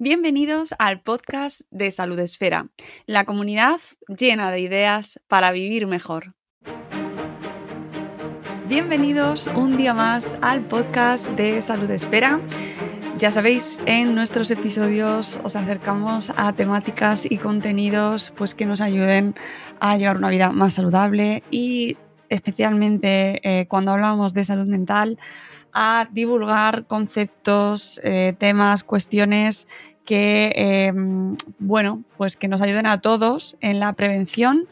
Bienvenidos al podcast de Salud Esfera, la comunidad llena de ideas para vivir mejor. Bienvenidos un día más al podcast de Salud Esfera. Ya sabéis, en nuestros episodios os acercamos a temáticas y contenidos pues, que nos ayuden a llevar una vida más saludable y especialmente eh, cuando hablamos de salud mental, a divulgar conceptos, eh, temas, cuestiones que, em, bueno, pues que nos ayuden a todos en la prevención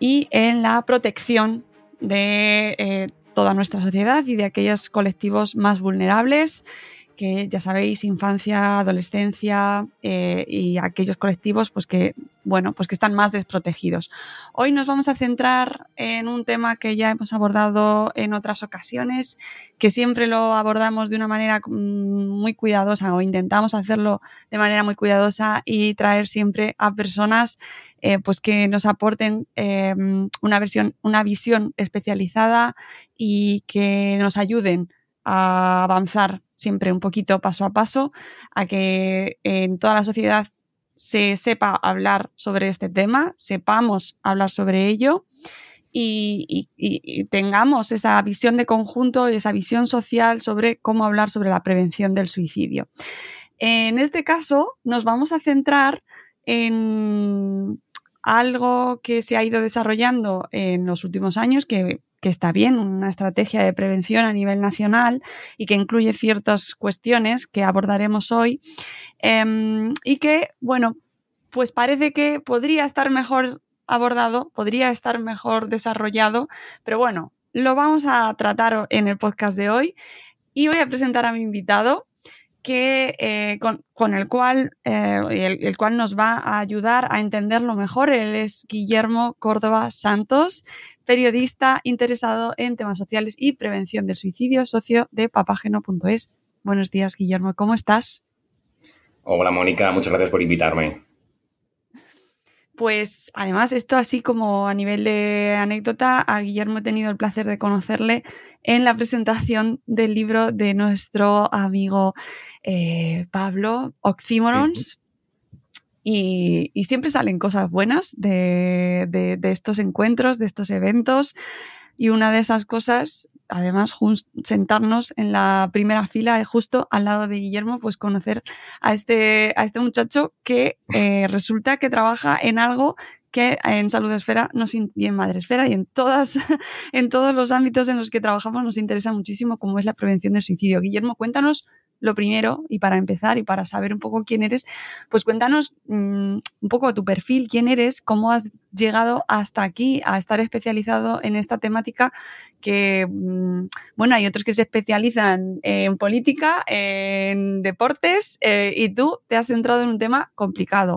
y en la protección de eh, toda nuestra sociedad y de aquellos colectivos más vulnerables que ya sabéis, infancia, adolescencia eh, y aquellos colectivos pues que, bueno, pues que están más desprotegidos. Hoy nos vamos a centrar en un tema que ya hemos abordado en otras ocasiones, que siempre lo abordamos de una manera mm, muy cuidadosa o intentamos hacerlo de manera muy cuidadosa y traer siempre a personas eh, pues que nos aporten em, una, versión, una visión especializada y que nos ayuden a avanzar siempre un poquito paso a paso, a que en toda la sociedad se sepa hablar sobre este tema, sepamos hablar sobre ello y, tengamos esa visión de conjunto y esa visión social sobre cómo hablar sobre la prevención del suicidio. En este caso, nos vamos a centrar en algo que se ha ido desarrollando en los últimos años, que que está bien, una estrategia de prevención a nivel nacional y que incluye ciertas cuestiones que abordaremos hoy em, y que, bueno, pues parece que podría estar mejor abordado, podría estar mejor desarrollado, pero bueno, lo vamos a tratar en el podcast de hoy y voy a presentar a mi invitado que, eh, con, el cual, eh, el, cual nos va a ayudar a entenderlo mejor. Él es Guillermo Córdoba Santos, periodista interesado en temas sociales y prevención del suicidio, socio de papageno.es. Buenos días, Guillermo, ¿cómo estás? Hola, Mónica, muchas gracias por invitarme. Pues además, esto así como a nivel de anécdota, a Guillermo he tenido el placer de conocerle en la presentación del libro de nuestro amigo eh, Pablo Oxymorons. Y, siempre salen cosas buenas de, estos encuentros, de estos eventos. Y una de esas cosas, además, sentarnos en la primera fila, justo al lado de Guillermo, pues conocer a este, a este muchacho que eh, resulta que trabaja en algo que en Salud Esfera nos, y en Madre Esfera y en, todas, en todos los ámbitos en los que trabajamos nos interesa muchísimo, como es la prevención del suicidio. Guillermo, cuéntanos lo primero, y para empezar y para saber un poco quién eres, pues cuéntanos mm, un poco tu perfil, quién eres, cómo has llegado hasta aquí a estar especializado en esta temática que, mm, bueno, hay otros que se especializan en política, en deportes, eh, y tú te has centrado en un tema complicado.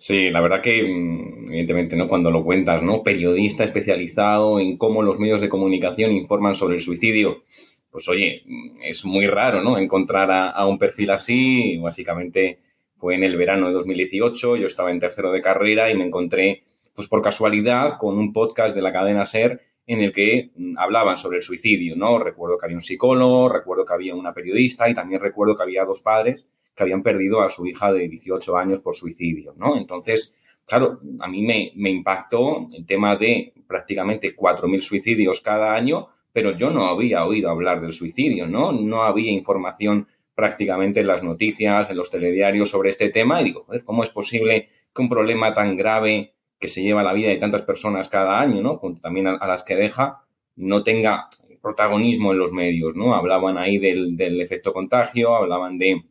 Sí, la verdad que, mm, evidentemente, ¿no? Cuando lo cuentas, ¿no? Periodista especializado en cómo los medios de comunicación informan sobre el suicidio pues oye, es muy raro, ¿no? Encontrar a, un perfil así. Básicamente fue en el verano de 2018, yo estaba en tercero de carrera y me encontré, pues por casualidad, con un podcast de la cadena SER en el que mm, hablaban sobre el suicidio, ¿no? Recuerdo que había un psicólogo, recuerdo que había una periodista y también recuerdo que había dos padres que habían perdido a su hija de 18 años por suicidio, ¿no? Entonces, claro, a mí me, impactó el tema de prácticamente 4.000 suicidios cada año, pero yo no había oído hablar del suicidio, ¿no? No había información prácticamente en las noticias, en los telediarios sobre este tema y digo, ¿cómo es posible que un problema tan grave que se lleva la vida de tantas personas cada año, ¿no? también a, las que deja, no tenga protagonismo en los medios, ¿no? Hablaban ahí del efecto contagio, hablaban de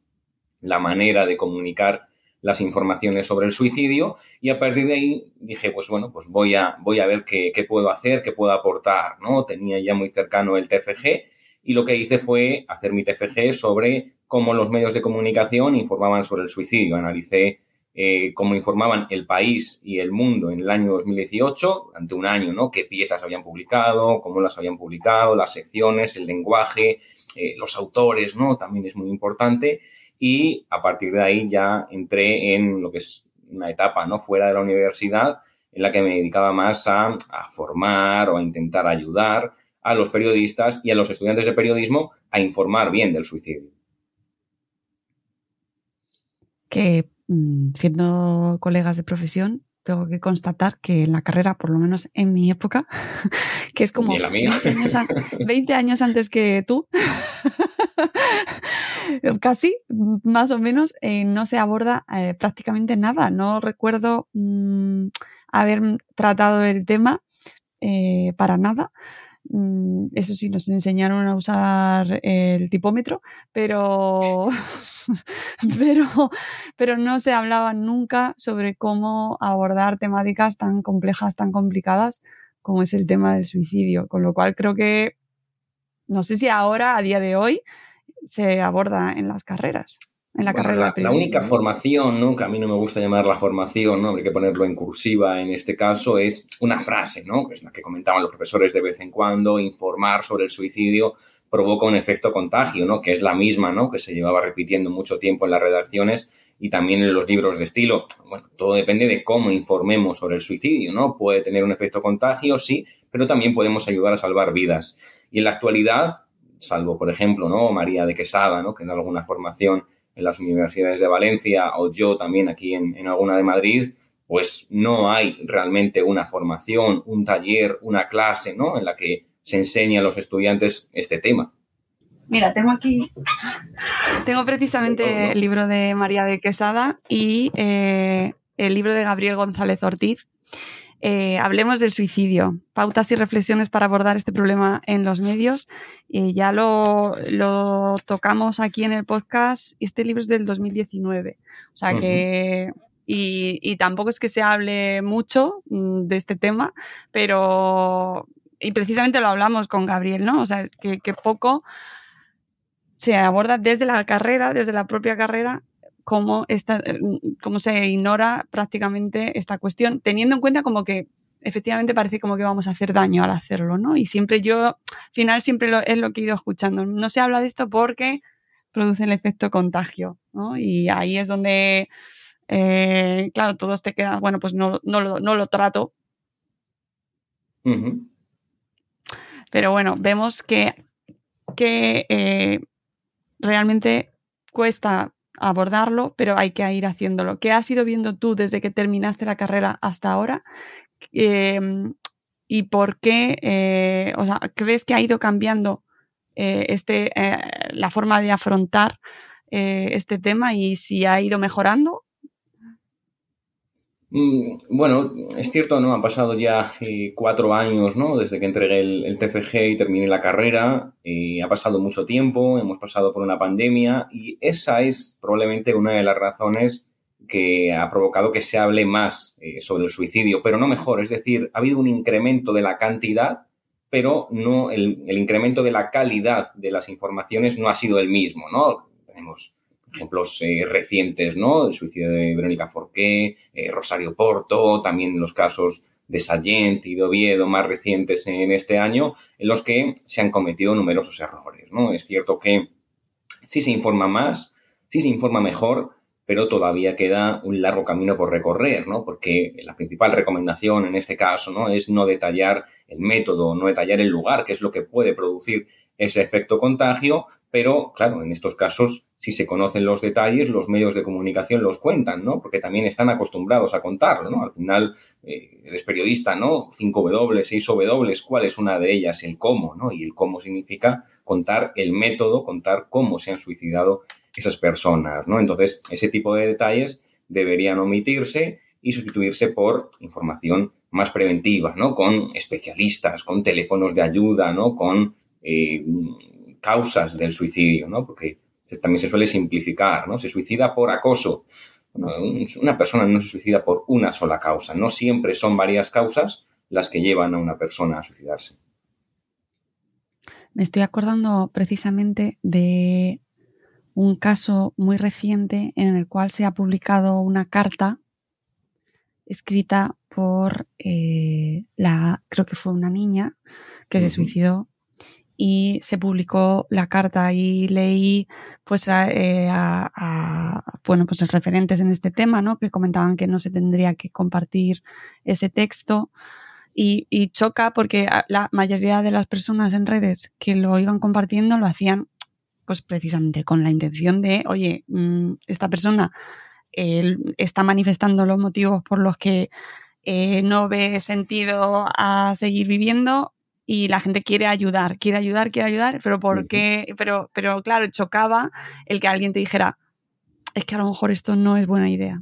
la manera de comunicar las informaciones sobre el suicidio y a partir de ahí dije, pues bueno, pues voy a, voy a ver qué, qué puedo hacer, qué puedo aportar, ¿no? Tenía ya muy cercano el TFG y lo que hice fue hacer mi TFG sobre cómo los medios de comunicación informaban sobre el suicidio. Analicé eh, cómo informaban el país y el mundo en el año 2018, durante un año, ¿no? Qué piezas habían publicado, cómo las habían publicado, las secciones, el lenguaje, eh, los autores, ¿no? También es muy importante y a partir de ahí ya entré en lo que es una etapa no fuera de la universidad en la que me dedicaba más a, formar o a intentar ayudar a los periodistas y a los estudiantes de periodismo a informar bien del suicidio. que mm, siendo colegas de profesión, tengo que constatar que en la carrera, por lo menos en mi época, que es como 20 años, antes que tú, casi, más o menos, eh, no se aborda eh, prácticamente nada. No recuerdo mm, haber tratado el tema eh, para nada. Mm, eso sí, nos enseñaron a usar el tipómetro, pero, pero, pero no se hablaba nunca sobre cómo abordar temáticas tan complejas, tan complicadas como es el tema del suicidio. Con lo cual creo que, no sé si ahora, a día de hoy, se aborda en las carreras la carrera. La, única formación, ¿no? que a mí no me gusta llamar la formación, ¿no? hay que ponerlo en cursiva en este caso, es una frase, ¿no? que es la que comentaban los profesores de vez en cuando, informar sobre el suicidio provoca un efecto contagio, ¿no? que es la misma ¿no? que se llevaba repitiendo mucho tiempo en las redacciones y también en los libros de estilo. Bueno, todo depende de cómo informemos sobre el suicidio, ¿no? Puede tener un efecto contagio, sí, pero también podemos ayudar a salvar vidas. Y en la actualidad, salvo, por ejemplo, ¿no? María de Quesada, ¿no? que en alguna formación en las universidades de Valencia o yo también aquí en, alguna de Madrid, pues no hay realmente una formación, un taller, una clase, ¿no? En la que se enseña a los estudiantes este tema. Mira, tengo aquí, tengo precisamente el libro de María de Quesada y eh, el libro de Gabriel González Ortiz, eh, hablemos del suicidio, pautas y reflexiones para abordar este problema en los medios. Eh, ya lo, tocamos aquí en el podcast. Este libro es del 2019. O sea que. Y, tampoco es que se hable mucho mm, de este tema, pero. Y precisamente lo hablamos con Gabriel, ¿no? O sea, que, que poco se aborda desde la carrera, desde la propia carrera, cómo, esta, eh, cómo se ignora prácticamente esta cuestión, teniendo en cuenta como que efectivamente parece como que vamos a hacer daño al hacerlo, ¿no? Y siempre yo, al final siempre es lo que he ido escuchando. No se habla de esto porque produce el efecto contagio, ¿no? Y ahí es donde, eh, claro, todos te quedan, bueno, pues no, no, lo, no lo trato. Pero bueno, vemos que, que eh, realmente cuesta abordarlo, pero hay que ir haciéndolo. ¿Qué has ido viendo tú desde que terminaste la carrera hasta ahora? Em, ¿Y por qué, eh, crees que ha ido cambiando eh, este, eh, la forma de afrontar este tema y si ha ido mejorando bueno, es cierto, ¿no? Han pasado ya eh, cuatro años, ¿no? Desde que entregué el, TFG y terminé la carrera. ha pasado mucho tiempo, hemos pasado por una pandemia y esa es probablemente una de las razones que ha provocado que se hable más eh, sobre el suicidio, pero no mejor. Es decir, ha habido un incremento de la cantidad, pero no el, el incremento de la calidad de las informaciones no ha sido el mismo, ¿no? Ejemplos eh, recientes, ¿no? El suicidio de Verónica Forqué, eh, Rosario Porto, también los casos de Sallent y de Oviedo más recientes en este año, en los que se han cometido numerosos errores, ¿no? Es cierto que sí se informa más, sí se informa mejor, pero todavía queda un largo camino por recorrer, ¿no? Porque la principal recomendación en este caso, ¿no? Es no detallar el método, no detallar el lugar, que es lo que puede producir ese efecto contagio, pero claro, en estos casos, si se conocen los detalles, los medios de comunicación los cuentan, ¿no? Porque también están acostumbrados a contarlo, ¿no? Al final, eh, eres periodista, ¿no? 5W, 6W, ¿cuál es una de ellas? El cómo, ¿no? Y el cómo significa contar el método, contar cómo se han suicidado esas personas, ¿no? Entonces, ese tipo de detalles deberían omitirse y sustituirse por información más preventiva, ¿no? Con especialistas, con teléfonos de ayuda, ¿no? Con eh, causas del suicidio, ¿no? Porque también se suele simplificar, ¿no? Se suicida por acoso. una persona no se suicida por una sola causa, no siempre son varias causas las que llevan a una persona a suicidarse. Me estoy acordando precisamente de un caso muy reciente en el cual se ha publicado una carta escrita por eh, la, creo que fue una niña que se suicidó y se publicó la carta y leí pues eh, a, bueno pues referentes en este tema ¿no? que comentaban que no se tendría que compartir ese texto y, choca porque la mayoría de las personas en redes que lo iban compartiendo lo hacían pues precisamente con la intención de oye mm, esta persona él está manifestando los motivos por los que eh, no ve sentido a seguir viviendo y la gente quiere ayudar, quiere ayudar, quiere ayudar, pero ¿por qué? Pero, pero claro, chocaba el que alguien te dijera, es que a lo mejor esto no es buena idea.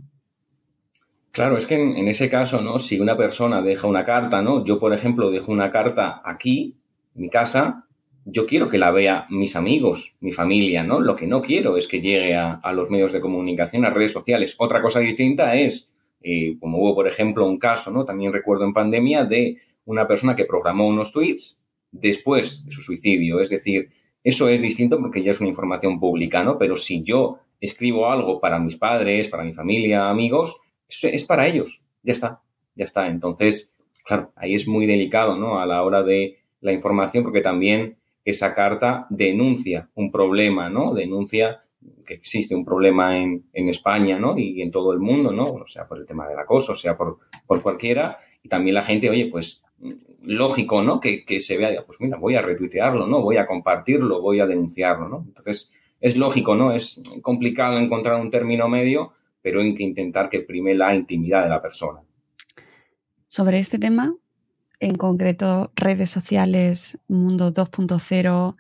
Claro, es que en, ese caso, ¿no? Si una persona deja una carta, ¿no? Yo, por ejemplo, dejo una carta aquí, en mi casa, yo quiero que la vea mis amigos, mi familia, ¿no? Lo que no quiero es que llegue a, los medios de comunicación, a redes sociales. Otra cosa distinta es, eh, como hubo, por ejemplo, un caso, ¿no? También recuerdo en pandemia de una persona que programó unos tweets después de su suicidio. Es decir, eso es distinto porque ya es una información pública, ¿no? Pero si yo escribo algo para mis padres, para mi familia, amigos, es para ellos. Ya está, ya está. Entonces, claro, ahí es muy delicado, ¿no? A la hora de la información porque también esa carta denuncia un problema, ¿no? Denuncia que existe un problema en, España, ¿no? Y en todo el mundo, ¿no? Sea por el tema del acoso, sea por, por cualquiera. Y también la gente, oye, pues lógico, ¿no? Que, se vea, pues mira, voy a retuitearlo, ¿no? Voy a compartirlo, voy a denunciarlo, ¿no? Entonces, es lógico, ¿no? Es complicado encontrar un término medio, pero hay que intentar que prime la intimidad de la persona. Sobre este tema, en concreto redes sociales, mundo 2.0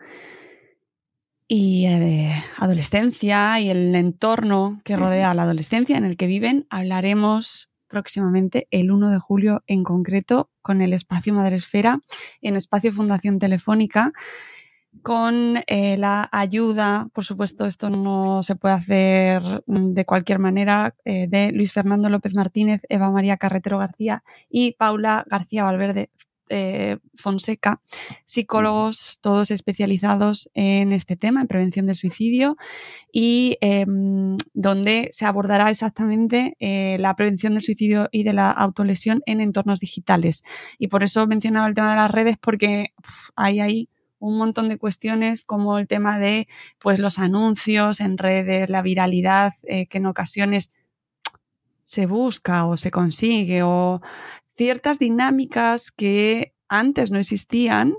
y eh, adolescencia y el entorno que rodea a la adolescencia en el que viven, hablaremos próximamente el 1 de julio en concreto con el espacio Madresfera en espacio Fundación Telefónica con eh, la ayuda, por supuesto, esto no se puede hacer mm, de cualquier manera, eh, de Luis Fernando López Martínez, Eva María Carretero García y Paula García Valverde eh, Fonseca, psicólogos todos especializados en este tema, en prevención del suicidio, y em, donde se abordará exactamente la prevención del suicidio y de la autolesión en entornos digitales. Y por eso mencionaba el tema de las redes, porque hay ahí un montón de cuestiones como el tema de pues los anuncios en redes, la viralidad eh, que en ocasiones se busca o se consigue o ciertas dinámicas que antes no existían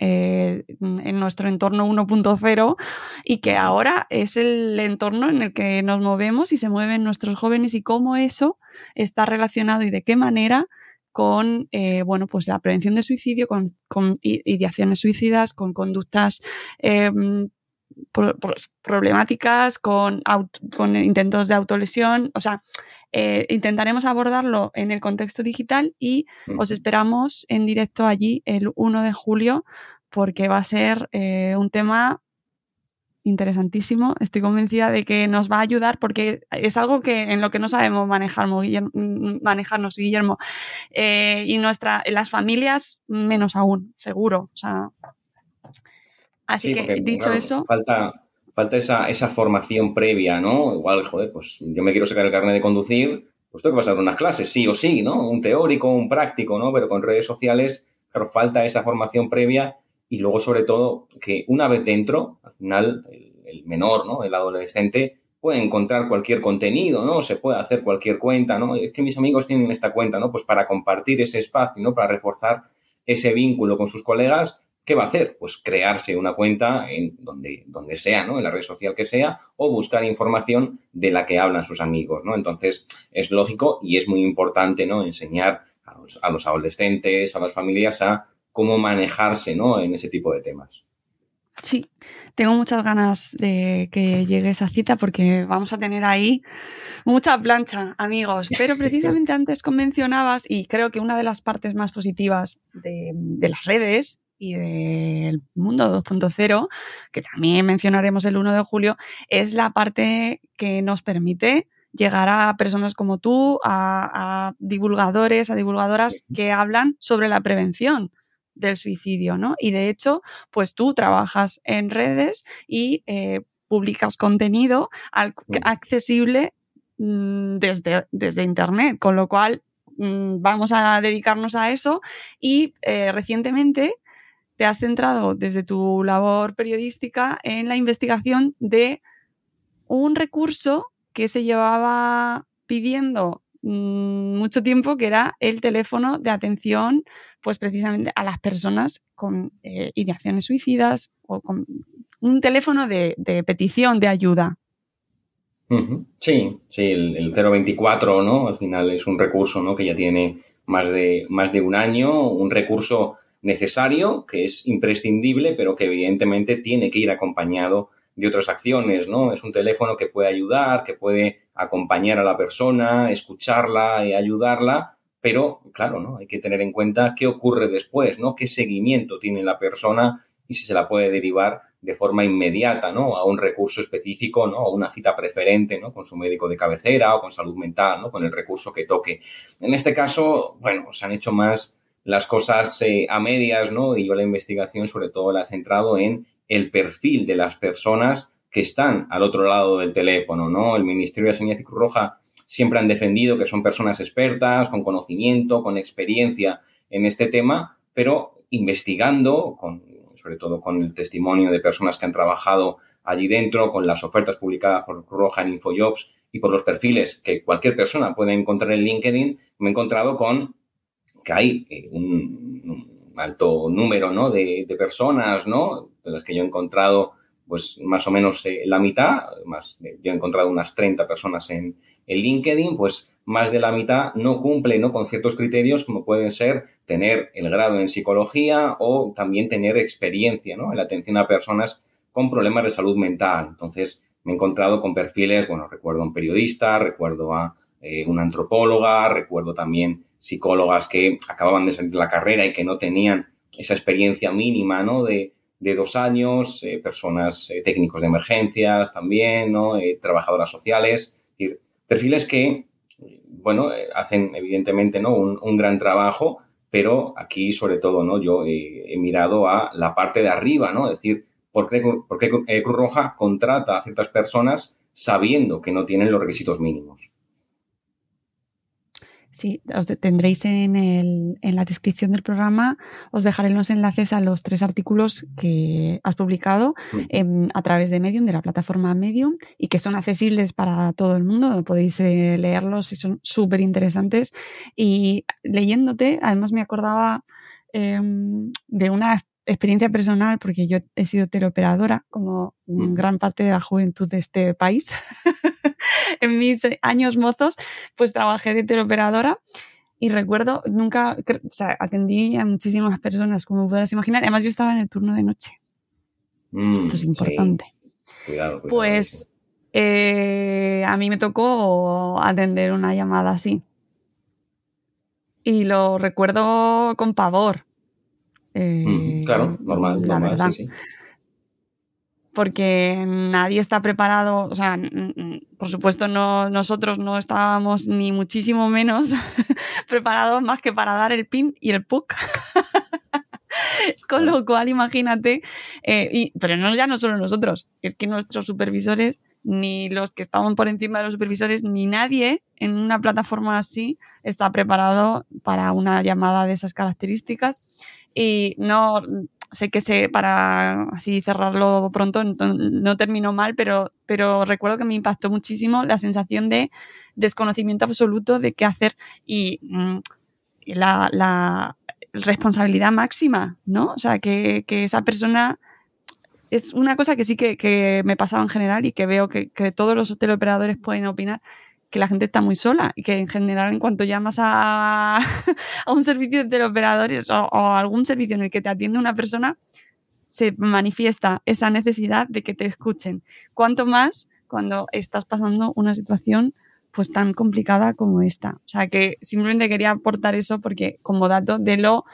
eh, en nuestro entorno 1.0 y que ahora es el entorno en el que nos movemos y se mueven nuestros jóvenes y cómo eso está relacionado y de qué manera con eh, bueno, pues la prevención de suicidio, con, ideaciones suicidas, con conductas em, problemáticas, con, con, intentos de autolesión. O sea, eh, intentaremos abordarlo en el contexto digital y os esperamos en directo allí el 1 de julio porque va a ser eh, un tema interesantísimo. Estoy convencida de que nos va a ayudar porque es algo que en lo que no sabemos manejarnos, Guillermo, manejarnos, Guillermo. Eh, y nuestra, las familias menos aún, seguro. así que dicho eso. Falta, falta esa, esa formación previa, ¿no? Igual, joder, pues yo me quiero sacar el carnet de conducir, pues tengo que pasar unas clases, sí o sí, ¿no? Un teórico, un práctico, ¿no? Pero con redes sociales, claro, falta esa formación previa y luego, sobre todo, que una vez dentro, al final, el, menor, ¿no? El adolescente puede encontrar cualquier contenido, ¿no? Se puede hacer cualquier cuenta, ¿no? Es que mis amigos tienen esta cuenta, ¿no? Pues para compartir ese espacio, ¿no? Para reforzar ese vínculo con sus colegas, ¿qué va a hacer? Pues crearse una cuenta en donde, donde sea, ¿no? En la red social que sea, o buscar información de la que hablan sus amigos, ¿no? Entonces, es lógico y es muy importante, ¿no? Enseñar a los adolescentes, a las familias a cómo manejarse ¿no? en ese tipo de temas. Sí, tengo muchas ganas de que llegue esa cita porque vamos a tener ahí mucha plancha, amigos. Pero precisamente antes convencionabas, y creo que una de las partes más positivas de, las redes y del mundo 2.0, que también mencionaremos el 1 de julio, es la parte que nos permite llegar a personas como tú, a divulgadores, a divulgadoras que hablan sobre la prevención del suicidio, ¿no? Y de hecho, pues tú trabajas en redes y eh, publicas contenido accesible mm, desde, desde Internet, con lo cual mm, vamos a dedicarnos a eso y eh, recientemente te has centrado desde tu labor periodística en la investigación de un recurso que se llevaba pidiendo mm, mucho tiempo, que era el teléfono de atención pues precisamente a las personas con eh, ideaciones suicidas o con un teléfono de, petición de ayuda. Sí, sí, el, 024, ¿no? Al final es un recurso, ¿no? Que ya tiene más de, más de un año, un recurso necesario, que es imprescindible, pero que evidentemente tiene que ir acompañado de otras acciones, ¿no? Es un teléfono que puede ayudar, que puede acompañar a la persona, escucharla y ayudarla, pero claro, ¿no? Hay que tener en cuenta qué ocurre después, ¿no? Qué seguimiento tiene la persona y si se la puede derivar de forma inmediata, ¿no? A un recurso específico, ¿no? A una cita preferente, ¿no? Con su médico de cabecera o con salud mental, ¿no? Con el recurso que toque. En este caso, bueno, se han hecho más las cosas eh, a medias, ¿no? Y yo la investigación sobre todo la he centrado en el perfil de las personas que están al otro lado del teléfono, ¿no? El Ministerio de Sanidad y Cruz Roja siempre han defendido que son personas expertas, con conocimiento, con experiencia en este tema, pero investigando con sobre todo con el testimonio de personas que han trabajado allí dentro, con las ofertas publicadas por Roja en InfoJobs y por los perfiles que cualquier persona puede encontrar en LinkedIn, me he encontrado con que hay eh, un, alto número ¿no? de, personas, ¿no? de las que yo he encontrado pues más o menos eh, la mitad, más, yo he encontrado unas 30 personas en, en LinkedIn, pues más de la mitad no cumple ¿no? con ciertos criterios como pueden ser tener el grado en psicología o también tener experiencia ¿no? en la atención a personas con problemas de salud mental. Entonces, me he encontrado con perfiles, bueno, recuerdo a un periodista, recuerdo a eh, una antropóloga, recuerdo también psicólogas que acababan de salir de la carrera y que no tenían esa experiencia mínima, ¿no? De, dos años, eh, personas eh, técnicos de emergencias también, ¿no? trabajadoras sociales, perfiles que bueno, hacen evidentemente ¿no? un, gran trabajo, pero aquí sobre todo ¿no? yo he, mirado a la parte de arriba, ¿no? Es decir, ¿por qué, por qué Cruz Roja contrata a ciertas personas sabiendo que no tienen los requisitos mínimos? Sí, os tendréis en, el, en, la descripción del programa, os dejaré los enlaces a los tres artículos que has publicado a través de Medium, de la plataforma Medium, y que son accesibles para todo el mundo. Podéis eh, leerlos y son súper interesantes. Y leyéndote, además me acordaba em, de una experiencia personal, porque yo he sido teleoperadora, como gran parte de la juventud de este país. en mis años mozos, pues trabajé de teleoperadora y recuerdo, nunca, o sea, atendí a muchísimas personas, como podrás imaginar. Además, yo estaba en el turno de noche. Mm, Esto es importante. Cuidado, cuidado, Pues eh, a mí me tocó atender una llamada así. Y lo recuerdo con pavor Mm, claro, eh, normal, normal, sí, sí. Porque nadie está preparado, o sea, por supuesto no, nosotros no estábamos ni muchísimo menos preparados más que para dar el pin y el puck. Con lo cual, imagínate, eh, y, pero no ya no solo nosotros, es que nuestros supervisores, ni los que estaban por encima de los supervisores, ni nadie en una plataforma así está preparado para una llamada de esas características. Y no sé que sé, para así cerrarlo pronto, no, terminó mal, pero, pero recuerdo que me impactó muchísimo la sensación de desconocimiento absoluto de qué hacer y mm, la, la, responsabilidad máxima, ¿no? O sea, que, que, esa persona es una cosa que sí que, que, me pasaba en general y que veo que, que todos los teleoperadores pueden opinar, que la gente está muy sola y que en general en cuanto llamas a, a un servicio de teleoperadores o, a algún servicio en el que te atiende una persona, se manifiesta esa necesidad de que te escuchen. Cuanto más cuando estás pasando una situación pues tan complicada como esta. O sea que simplemente quería aportar eso porque como dato de lo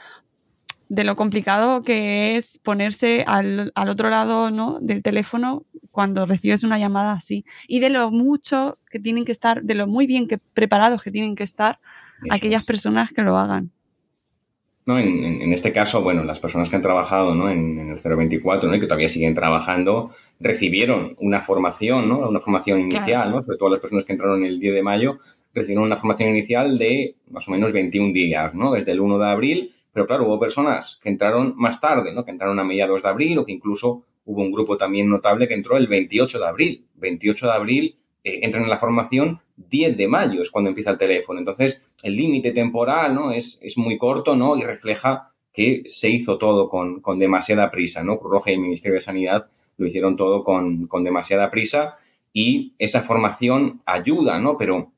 de lo complicado que es ponerse al, al, otro lado ¿no? del teléfono cuando recibes una llamada así y de lo mucho que tienen que estar, de lo muy bien que preparados que tienen que estar aquellas personas que lo hagan. No, en, en, este caso, bueno, las personas que han trabajado ¿no? en, en el 024 ¿no? y que todavía siguen trabajando recibieron una formación, ¿no? una formación inicial, ¿no? sobre todo las personas que entraron el 10 de mayo, recibieron una formación inicial de más o menos 21 días, ¿no? desde el 1 de abril pero claro, hubo personas que entraron más tarde, ¿no? Que entraron a mediados de abril o que incluso hubo un grupo también notable que entró el 28 de abril. 28 de abril eh, entran en la formación 10 de mayo es cuando empieza el teléfono. Entonces, el límite temporal, ¿no? Es, es, muy corto, ¿no? Y refleja que se hizo todo con, con demasiada prisa, ¿no? Cruz Roja y el Ministerio de Sanidad lo hicieron todo con, con demasiada prisa y esa formación ayuda, ¿no? Pero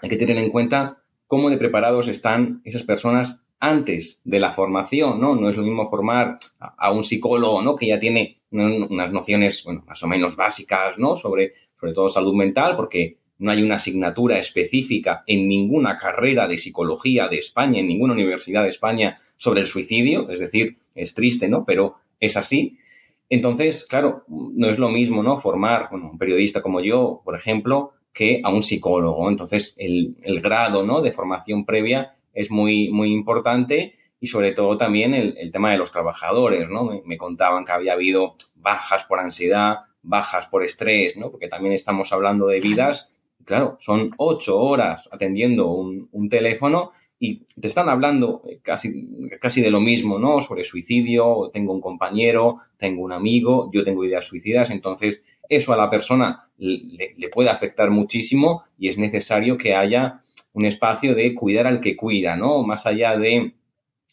hay que tener en cuenta cómo de preparados están esas personas antes de la formación, ¿no? No es lo mismo formar a un psicólogo, ¿no? Que ya tiene unas nociones, bueno, más o menos básicas, ¿no? Sobre, sobre todo salud mental, porque no hay una asignatura específica en ninguna carrera de psicología de España, en ninguna universidad de España sobre el suicidio, es decir, es triste, ¿no? Pero es así. Entonces, claro, no es lo mismo, ¿no? Formar, bueno, un periodista como yo, por ejemplo, que a un psicólogo. Entonces, el, grado, ¿no? De formación previa es muy, muy importante y sobre todo también el, tema de los trabajadores, ¿no? Me, me, contaban que había habido bajas por ansiedad, bajas por estrés, ¿no? Porque también estamos hablando de vidas claro, son ocho horas atendiendo un, teléfono y te están hablando eh, casi, casi de lo mismo, ¿no? Sobre suicidio, tengo un compañero, tengo un amigo, yo tengo ideas suicidas, entonces eso a la persona le, le, puede afectar muchísimo y es necesario que haya un espacio de cuidar al que cuida, ¿no? Más allá de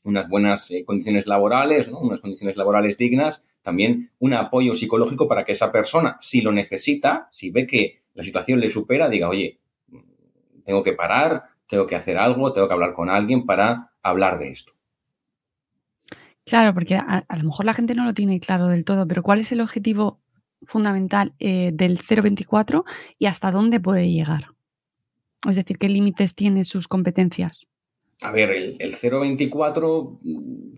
unas buenas eh, condiciones laborales, ¿no? unas condiciones laborales dignas, también un apoyo psicológico para que esa persona, si lo necesita, si ve que la situación le supera, diga, oye, tengo que parar, tengo que hacer algo, tengo que hablar con alguien para hablar de esto. Claro, porque a, lo mejor la gente no lo tiene claro del todo, pero ¿cuál es el objetivo fundamental eh, del 024 y hasta dónde puede llegar? Es decir, ¿qué límites tiene sus competencias? A ver, el, 024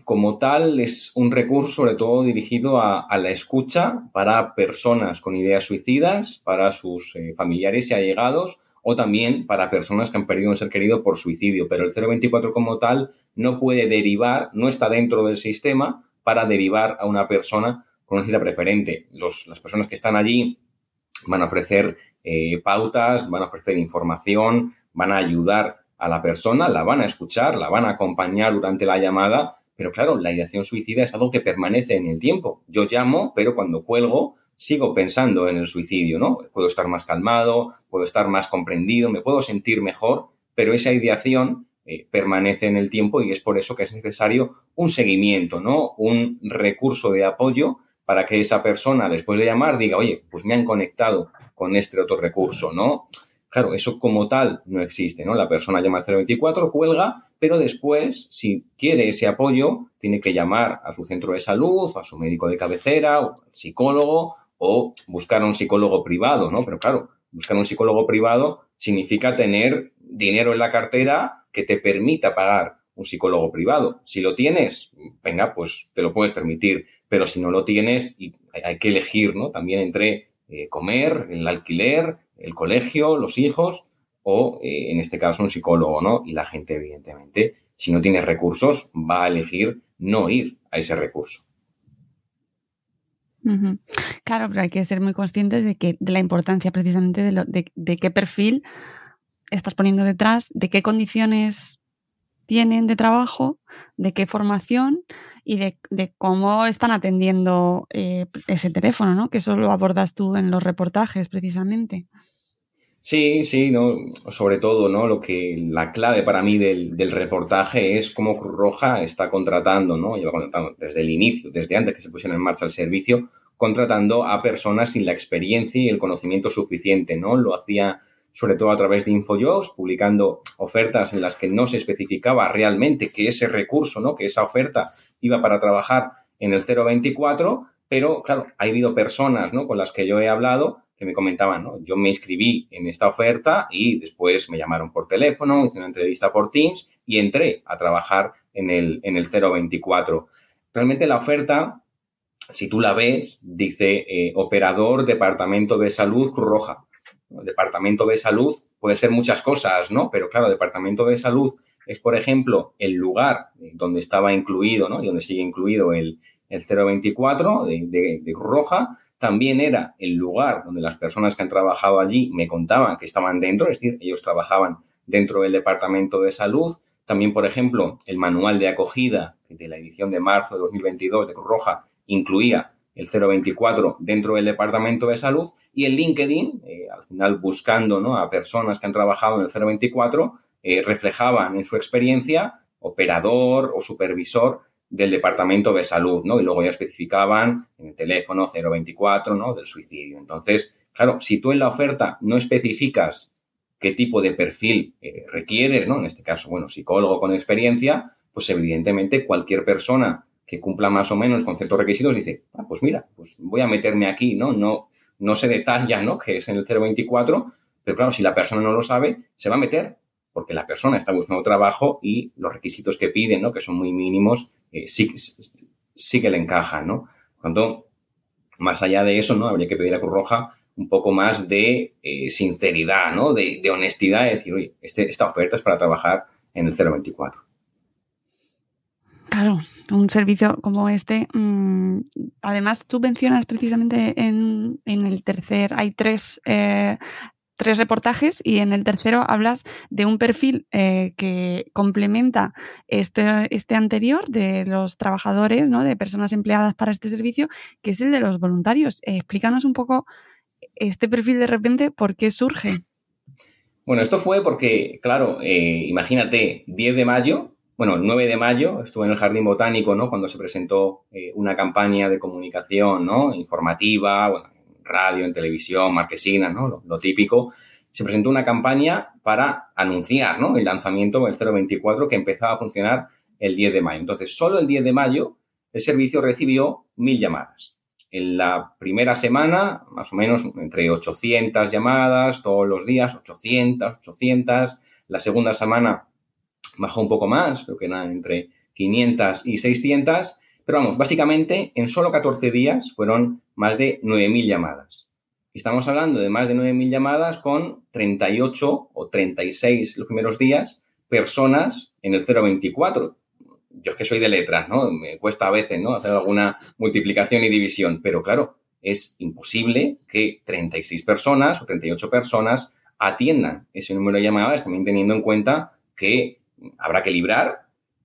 como tal es un recurso sobre todo dirigido a, la escucha para personas con ideas suicidas, para sus eh, familiares y allegados o también para personas que han perdido un ser querido por suicidio. Pero el 024 como tal no puede derivar, no está dentro del sistema para derivar a una persona con una cita preferente. las personas que están allí van a ofrecer eh, pautas, van a ofrecer información, van a ayudar a la persona, la van a escuchar, la van a acompañar durante la llamada, pero claro, la ideación suicida es algo que permanece en el tiempo. Yo llamo, pero cuando cuelgo sigo pensando en el suicidio, ¿no? Puedo estar más calmado, puedo estar más comprendido, me puedo sentir mejor, pero esa ideación eh, permanece en el tiempo y es por eso que es necesario un seguimiento, ¿no? Un recurso de apoyo para que esa persona, después de llamar, diga, oye, pues me han conectado con este otro recurso, ¿no? Claro, eso como tal no existe, ¿no? La persona llama al 024, cuelga, pero después, si quiere ese apoyo, tiene que llamar a su centro de salud, a su médico de cabecera, o psicólogo, o buscar a un psicólogo privado, ¿no? Pero claro, buscar un psicólogo privado significa tener dinero en la cartera que te permita pagar un psicólogo privado. Si lo tienes, venga, pues te lo puedes permitir, pero si no lo tienes, hay que elegir, ¿no? También entre eh, comer, el alquiler, el colegio, los hijos o, eh, en este caso, un psicólogo, ¿no? Y la gente, evidentemente, si no tiene recursos, va a elegir no ir a ese recurso. Claro, pero hay que ser muy conscientes de que de la importancia precisamente de, de, qué perfil estás poniendo detrás, de qué condiciones tienen de trabajo, de qué formación y de, cómo están atendiendo eh, ese teléfono, ¿no? Que eso lo abordas tú en los reportajes precisamente. Sí, sí, no, sobre todo, ¿no? Lo que la clave para mí del, reportaje es cómo Cruz Roja está contratando, ¿no? Lleva contratando desde el inicio, desde antes que se pusiera en marcha el servicio, contratando a personas sin la experiencia y el conocimiento suficiente, ¿no? Lo hacía sobre todo a través de InfoJobs, publicando ofertas en las que no se especificaba realmente que ese recurso, ¿no? Que esa oferta iba para trabajar en el 024, pero claro, ha habido personas, ¿no? Con las que yo he hablado que me comentaban, ¿no? Yo me inscribí en esta oferta y después me llamaron por teléfono, hice una entrevista por Teams y entré a trabajar en el, en el 024. Realmente la oferta, si tú la ves, dice eh, operador Departamento de Salud Cruz Roja. El Departamento de Salud puede ser muchas cosas, ¿no? Pero claro, Departamento de Salud es, por ejemplo, el lugar donde estaba incluido, ¿no? Y donde sigue incluido el, el 024 de, de, Roja, también era el lugar donde las personas que han trabajado allí me contaban que estaban dentro, es decir, ellos trabajaban dentro del Departamento de Salud. También, por ejemplo, el manual de acogida de la edición de marzo de 2022 de Cruz Roja incluía el 024 dentro del Departamento de Salud y el LinkedIn, eh, al final buscando ¿no? a personas que han trabajado en el 024, eh, reflejaban en su experiencia operador o supervisor del Departamento de Salud, ¿no? Y luego ya especificaban en el teléfono 024, ¿no? Del suicidio. Entonces, Claro, si tú en la oferta no especificas qué tipo de perfil eh, requieres, ¿no? En este caso, bueno, psicólogo con experiencia, pues evidentemente cualquier persona que cumpla más o menos con ciertos requisitos dice, ah, pues mira, pues voy a meterme aquí, ¿no? No, no se detalla, ¿no? Que es en el 024, pero claro, si la persona no lo sabe, se va a meter porque la persona está buscando trabajo y los requisitos que piden, ¿no? Que son muy mínimos, eh, sí, sí, que le encajan, ¿no? Cuando, más allá de eso, ¿no? Habría que pedir a Cruz Roja un poco más de eh, sinceridad, ¿no? De, honestidad, de decir, oye, este, esta oferta es para trabajar en el 024. Claro, un servicio como este. Mm, además, tú mencionas precisamente en, el tercer, hay tres, eh, tres reportajes y en el tercero hablas de un perfil eh, que complementa este, este anterior de los trabajadores, ¿no? de personas empleadas para este servicio, que es el de los voluntarios. explícanos un poco este perfil de repente, ¿por qué surge? Bueno, esto fue porque, claro, eh, imagínate, 10 de mayo, bueno, el 9 de mayo estuve en el Jardín Botánico, ¿no? Cuando se presentó eh, una campaña de comunicación, ¿no? Informativa, radio, en televisión, marquesina, ¿no? Lo, típico. Se presentó una campaña para anunciar, ¿no? El lanzamiento del 024 que empezaba a funcionar el 10 de mayo. Entonces, solo el 10 de mayo el servicio recibió mil llamadas. En la primera semana, más o menos entre 800 llamadas todos los días, 800, 800. La segunda semana bajó un poco más, creo que era entre 500 y 600. Pero vamos, básicamente en solo 14 días fueron más de 9.000 llamadas. Estamos hablando de más de 9.000 llamadas con 38 o 36 los primeros días personas en el 024 yo es que soy de letras, ¿no? Me cuesta a veces, ¿no? Hacer alguna multiplicación y división, pero claro, es imposible que 36 personas o 38 personas atiendan ese número de llamadas, también teniendo en cuenta que habrá que librar,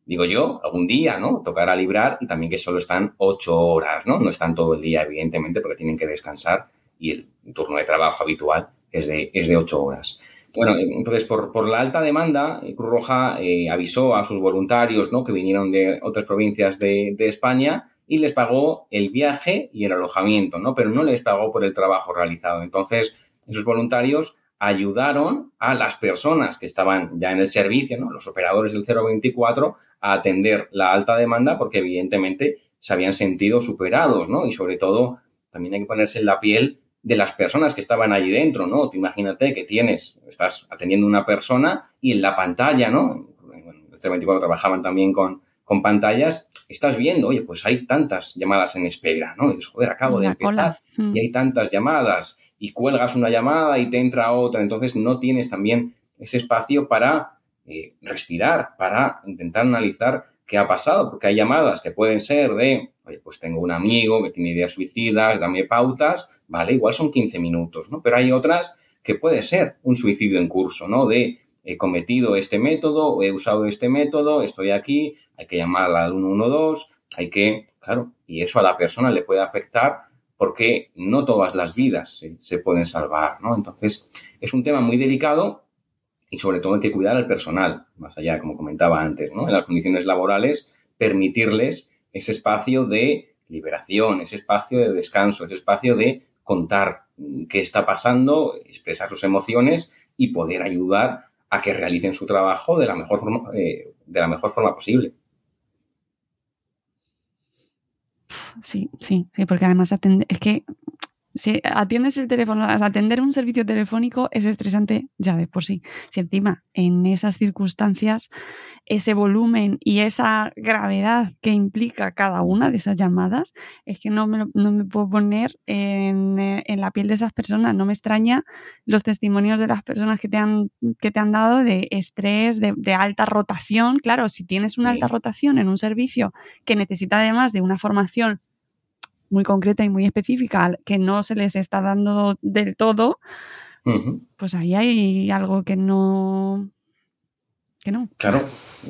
digo yo, algún día, ¿no? Tocará librar y también que solo están 8 horas, ¿no? No están todo el día, evidentemente, porque tienen que descansar y el turno de trabajo habitual es de, es de 8 horas. Bueno, entonces por, la alta demanda, Cruz Roja eh, avisó a sus voluntarios ¿no? que vinieron de otras provincias de, España y les pagó el viaje y el alojamiento, ¿no? Pero no les pagó por el trabajo realizado. Entonces, esos voluntarios ayudaron a las personas que estaban ya en el servicio, ¿no? Los operadores del 024 a atender la alta demanda porque evidentemente se habían sentido superados, ¿no? Y sobre todo, también hay que ponerse en la piel de las personas que estaban allí dentro, ¿no? Tú imagínate que tienes, estás atendiendo una persona y en la pantalla, ¿no? El C24 trabajaban también con, con pantallas, estás viendo, oye, pues hay tantas llamadas en espera, ¿no? Y dices, joder, acabo de empezar y hay tantas llamadas y cuelgas una llamada y te entra otra, entonces no tienes también ese espacio para eh, respirar, para intentar analizar qué ha pasado, porque hay llamadas que pueden ser de, oye, pues tengo un amigo que tiene ideas suicidas, dame pautas, vale, igual son 15 minutos, ¿no? Pero hay otras que puede ser un suicidio en curso, ¿no? De he cometido este método, he usado este método, estoy aquí, hay que llamar al 112, hay que, claro, y eso a la persona le puede afectar porque no todas las vidas se, se pueden salvar, ¿no? Entonces, es un tema muy delicado y sobre todo hay que cuidar al personal, más allá, como comentaba antes, ¿no? En las condiciones laborales, permitirles ese espacio de liberación, ese espacio de descanso, ese espacio de contar qué está pasando, expresar sus emociones y poder ayudar a que realicen su trabajo de la mejor forma, eh, de la mejor forma posible. Sí, sí, sí, porque además es que si atiendes el teléfono, atender un servicio telefónico es estresante ya de por sí. Si encima en esas circunstancias ese volumen y esa gravedad que implica cada una de esas llamadas, es que no me, no me puedo poner en, en, la piel de esas personas. No me extraña los testimonios de las personas que te han, que te han dado de estrés, de, de alta rotación. Claro, si tienes una alta rotación en un servicio que necesita además de una formación muy concreta y muy específica que no se les está dando del todo, pues ahí hay algo que no... Que no. Claro,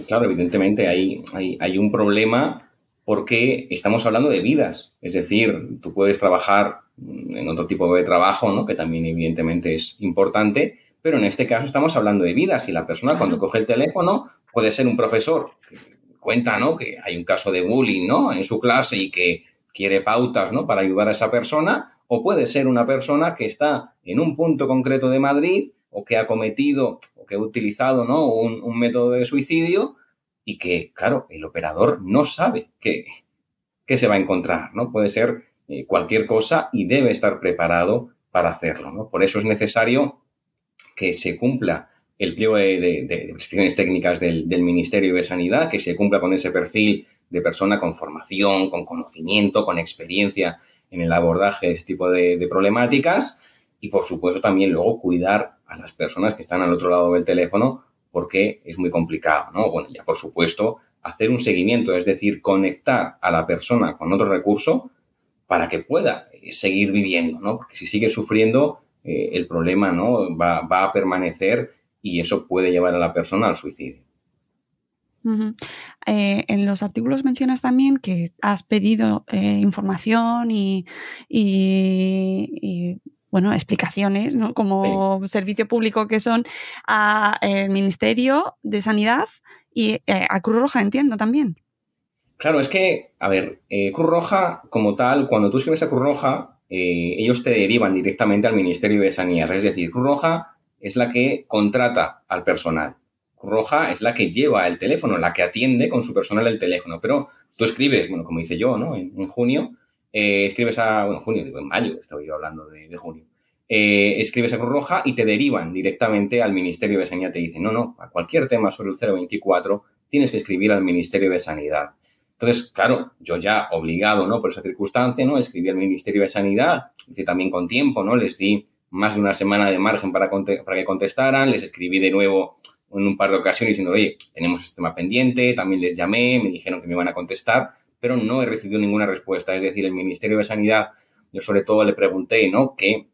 claro, evidentemente hay, hay, hay un problema porque estamos hablando de vidas. Es decir, tú puedes trabajar en otro tipo de trabajo, ¿no? que también evidentemente es importante, pero en este caso estamos hablando de vidas y la persona cuando coge el teléfono puede ser un profesor que cuenta ¿no? que hay un caso de bullying ¿no? en su clase y que quiere pautas ¿no? para ayudar a esa persona, o puede ser una persona que está en un punto concreto de Madrid o que ha cometido o que ha utilizado ¿no? un, método de suicidio y que, claro, el operador no sabe qué, se va a encontrar, ¿no? Puede ser eh, cualquier cosa y debe estar preparado para hacerlo, ¿no? Por eso es necesario que se cumpla el pliego de, de, técnicas del, del, Ministerio de Sanidad, que se cumpla con ese perfil de persona con formación, con conocimiento, con experiencia en el abordaje de este tipo de, problemáticas y, por supuesto, también luego cuidar a las personas que están al otro lado del teléfono porque es muy complicado, ¿no? Bueno, ya por supuesto, hacer un seguimiento, es decir, conectar a la persona con otro recurso para que pueda seguir viviendo, ¿no? Porque si sigue sufriendo, eh, el problema, ¿no? Va, va a permanecer y eso puede llevar a la persona al suicidio. Eh, en los artículos mencionas también que has pedido eh, información y, bueno, explicaciones, ¿no? Como servicio público que son al Ministerio de Sanidad y a Cruz Roja, entiendo también. Claro, es que, a ver, Cruz Roja como tal, cuando tú escribes a Cruz Roja, ellos te derivan directamente al Ministerio de Sanidad. Es decir, Cruz Roja es la que contrata al personal. Roja es la que lleva el teléfono, la que atiende con su personal el teléfono. Pero tú escribes, bueno, como hice yo, ¿no? En, junio, eh, escribes a, bueno, en junio, digo, en mayo, estaba yo hablando de, junio. Eh, escribes a Cruz Roja y te derivan directamente al Ministerio de Sanidad. Te dicen, no, no, a cualquier tema sobre el 024 tienes que escribir al Ministerio de Sanidad. Entonces, claro, yo ya obligado, ¿no? Por esa circunstancia, ¿no? Escribí al Ministerio de Sanidad, hice también con tiempo, ¿no? Les di más de una semana de margen para que contestaran, les escribí de nuevo en un par de ocasiones diciendo, oye, tenemos este tema pendiente, también les llamé, me dijeron que me iban a contestar, pero no he recibido ninguna respuesta. Es decir, el Ministerio de Sanidad, yo sobre todo le pregunté, ¿no? Que,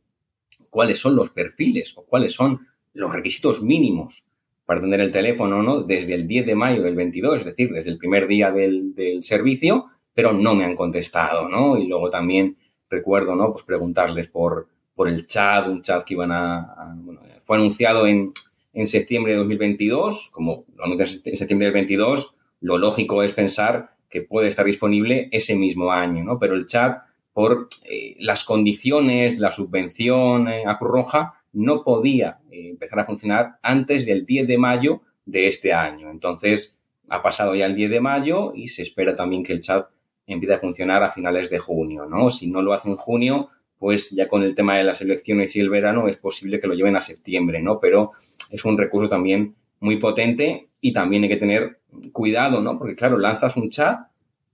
¿Cuáles son los perfiles o cuáles son los requisitos mínimos para tener el teléfono, ¿no? Desde el 10 de mayo del 22, es decir, desde el primer día del, servicio, pero no me han contestado, ¿no? Y luego también recuerdo, ¿no? Pues preguntarles por, por el chat, un chat que iban a, bueno, fue anunciado en, en septiembre de 2022, como en septiembre del 22, lo lógico es pensar que puede estar disponible ese mismo año, ¿no? Pero el chat, por eh, las condiciones, la subvención eh, a Cruz Roja, no podía eh, empezar a funcionar antes del 10 de mayo de este año. Entonces, ha pasado ya el 10 de mayo y se espera también que el chat empiece a funcionar a finales de junio, ¿no? Si no lo hace en junio, pues ya con el tema de las elecciones y el verano es posible que lo lleven a septiembre, ¿no? Pero es un recurso también muy potente y también hay que tener cuidado, ¿no? Porque claro, lanzas un chat,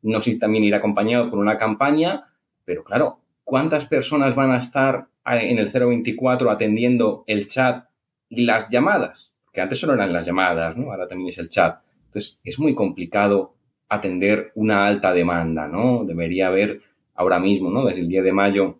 no sé si también irá acompañado por una campaña, pero claro, ¿cuántas personas van a estar en el 024 atendiendo el chat y las llamadas? Que antes solo eran las llamadas, ¿no? Ahora también es el chat. Entonces, es muy complicado atender una alta demanda, ¿no? Debería haber ahora mismo, ¿no? Desde el 10 de mayo